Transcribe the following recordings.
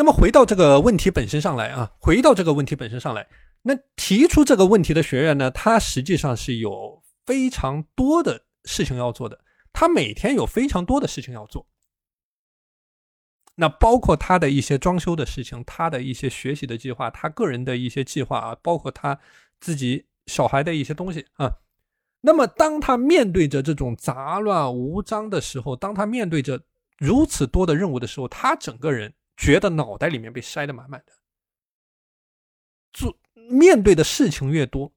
那么回到这个问题本身上来啊，回到这个问题本身上来，那提出这个问题的学员呢，他实际上是有非常多的事情要做的，他每天有非常多的事情要做。那包括他的一些装修的事情，他的一些学习的计划，他个人的一些计划啊，包括他自己小孩的一些东西啊。那么，当他面对着这种杂乱无章的时候，当他面对着如此多的任务的时候，他整个人觉得脑袋里面被塞得满满的。做面对的事情越多，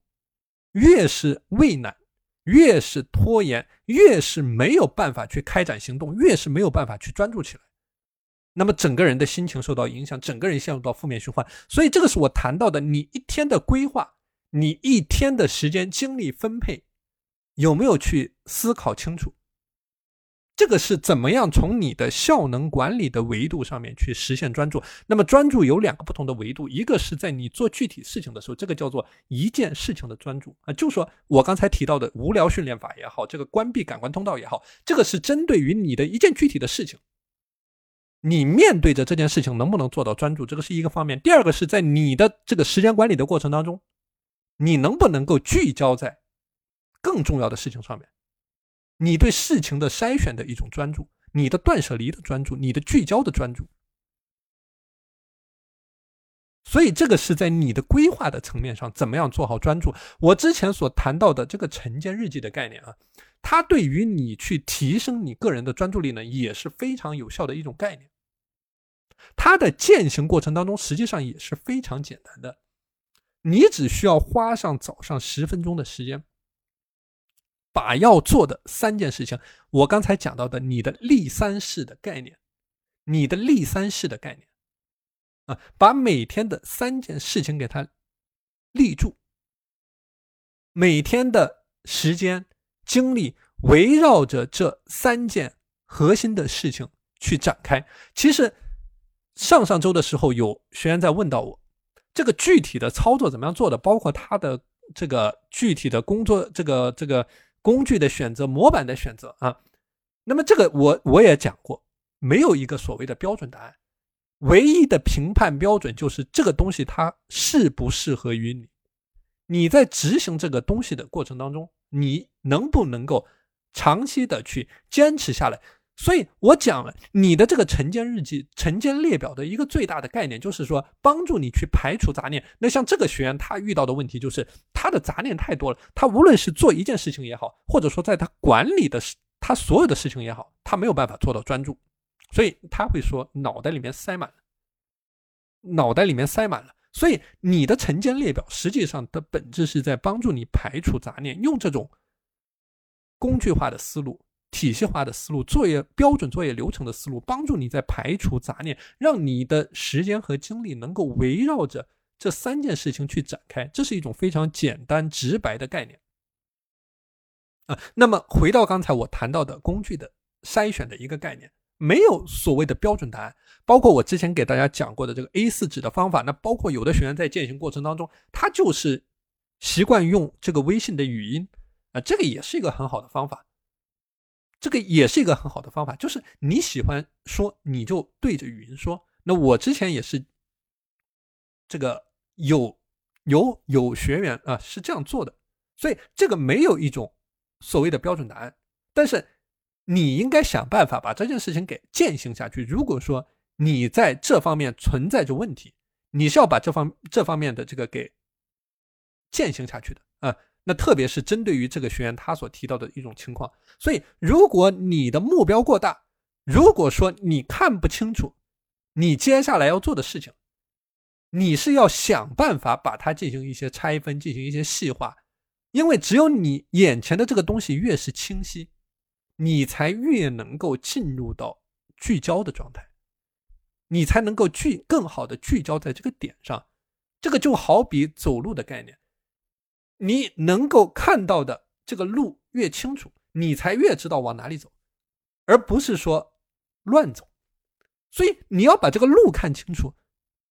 越是畏难，越是拖延，越是没有办法去开展行动，越是没有办法去专注起来。那么整个人的心情受到影响，整个人陷入到负面循环。所以这个是我谈到的，你一天的规划，你一天的时间精力分配，有没有去思考清楚？这个是怎么样从你的效能管理的维度上面去实现专注？那么专注有两个不同的维度，一个是在你做具体事情的时候，这个叫做一件事情的专注啊，就说我刚才提到的无聊训练法也好，这个关闭感官通道也好，这个是针对于你的一件具体的事情。你面对着这件事情能不能做到专注，这个是一个方面。第二个是在你的这个时间管理的过程当中，你能不能够聚焦在更重要的事情上面？你对事情的筛选的一种专注，你的断舍离的专注，你的聚焦的专注。所以这个是在你的规划的层面上，怎么样做好专注？我之前所谈到的这个晨间日记的概念啊。它对于你去提升你个人的专注力呢，也是非常有效的一种概念。它的践行过程当中，实际上也是非常简单的。你只需要花上早上十分钟的时间，把要做的三件事情，我刚才讲到的你的立三式的概念，你的立三式的概念，啊，把每天的三件事情给它立住，每天的时间精力围绕着这三件核心的事情去展开。其实。上上周的时候，有学员在问到我，这个具体的操作怎么样做的，包括他的这个具体的工作，这个这个工具的选择、模板的选择啊。那么这个我我也讲过，没有一个所谓的标准答案，唯一的评判标准就是这个东西它适不适合于你，你在执行这个东西的过程当中，你能不能够长期的去坚持下来。所以我讲了，你的这个晨间日记、晨间列表的一个最大的概念，就是说帮助你去排除杂念。那像这个学员，他遇到的问题就是他的杂念太多了，他无论是做一件事情也好，或者说在他管理的他所有的事情也好，他没有办法做到专注，所以他会说脑袋里面塞满了，脑袋里面塞满了。所以你的晨间列表实际上的本质是在帮助你排除杂念，用这种工具化的思路。体系化的思路，作业标准作业流程的思路，帮助你在排除杂念，让你的时间和精力能够围绕着这三件事情去展开。这是一种非常简单直白的概念啊。那么回到刚才我谈到的工具的筛选的一个概念，没有所谓的标准答案。包括我之前给大家讲过的这个 A4 纸的方法，那包括有的学员在践行过程当中，他就是习惯用这个微信的语音啊，这个也是一个很好的方法。这个也是一个很好的方法，就是你喜欢说，你就对着语音说。那我之前也是，这个有有有学员啊是这样做的，所以这个没有一种所谓的标准答案，但是你应该想办法把这件事情给践行下去。如果说你在这方面存在着问题，你是要把这方这方面的这个给践行下去的啊。那特别是针对于这个学员他所提到的一种情况，所以如果你的目标过大，如果说你看不清楚你接下来要做的事情，你是要想办法把它进行一些拆分，进行一些细化，因为只有你眼前的这个东西越是清晰，你才越能够进入到聚焦的状态，你才能够聚更好的聚焦在这个点上，这个就好比走路的概念。你能够看到的这个路越清楚，你才越知道往哪里走，而不是说乱走。所以你要把这个路看清楚，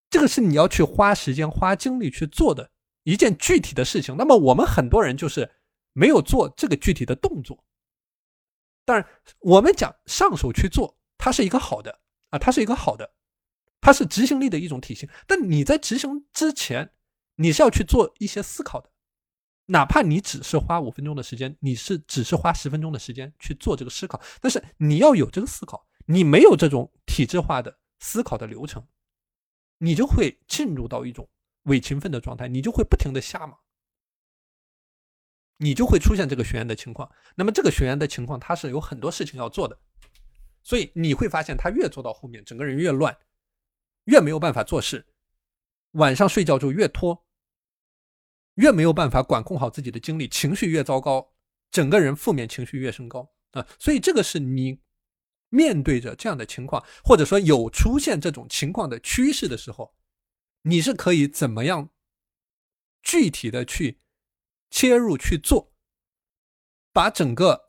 这个是你要去花时间、花精力去做的一件具体的事情。那么我们很多人就是没有做这个具体的动作。当然，我们讲上手去做，它是一个好的啊，它是一个好的。它是执行力的一种体现。但你在执行之前，你是要去做一些思考的，哪怕你只是花五分钟的时间，你是只是花十分钟的时间去做这个思考，但是你要有这个思考。你没有这种体制化的思考的流程，你就会进入到一种伪勤奋的状态，你就会不停的瞎忙，你就会出现这个学员的情况。那么这个学员的情况，他是有很多事情要做的，所以你会发现他越做到后面，整个人越乱，越没有办法做事，晚上睡觉就越拖，越没有办法管控好自己的精力，情绪越糟糕，整个人负面情绪越升高啊。所以这个是你。面对着这样的情况，或者说有出现这种情况的趋势的时候，你是可以怎么样具体的去切入去做，把整个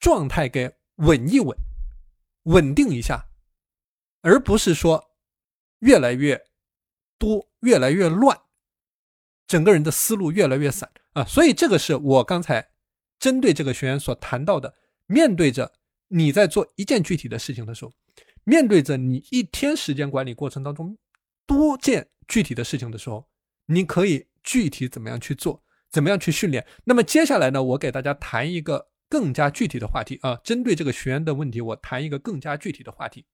状态给稳一稳、稳定一下，而不是说越来越多、越来越乱，整个人的思路越来越散啊。所以这个是我刚才针对这个学员所谈到的，面对着。你在做一件具体的事情的时候，面对着你一天时间管理过程当中多件具体的事情的时候，你可以具体怎么样去做，怎么样去训练。那么接下来呢，我给大家谈一个更加具体的话题啊，针对这个学员的问题，我谈一个更加具体的话题。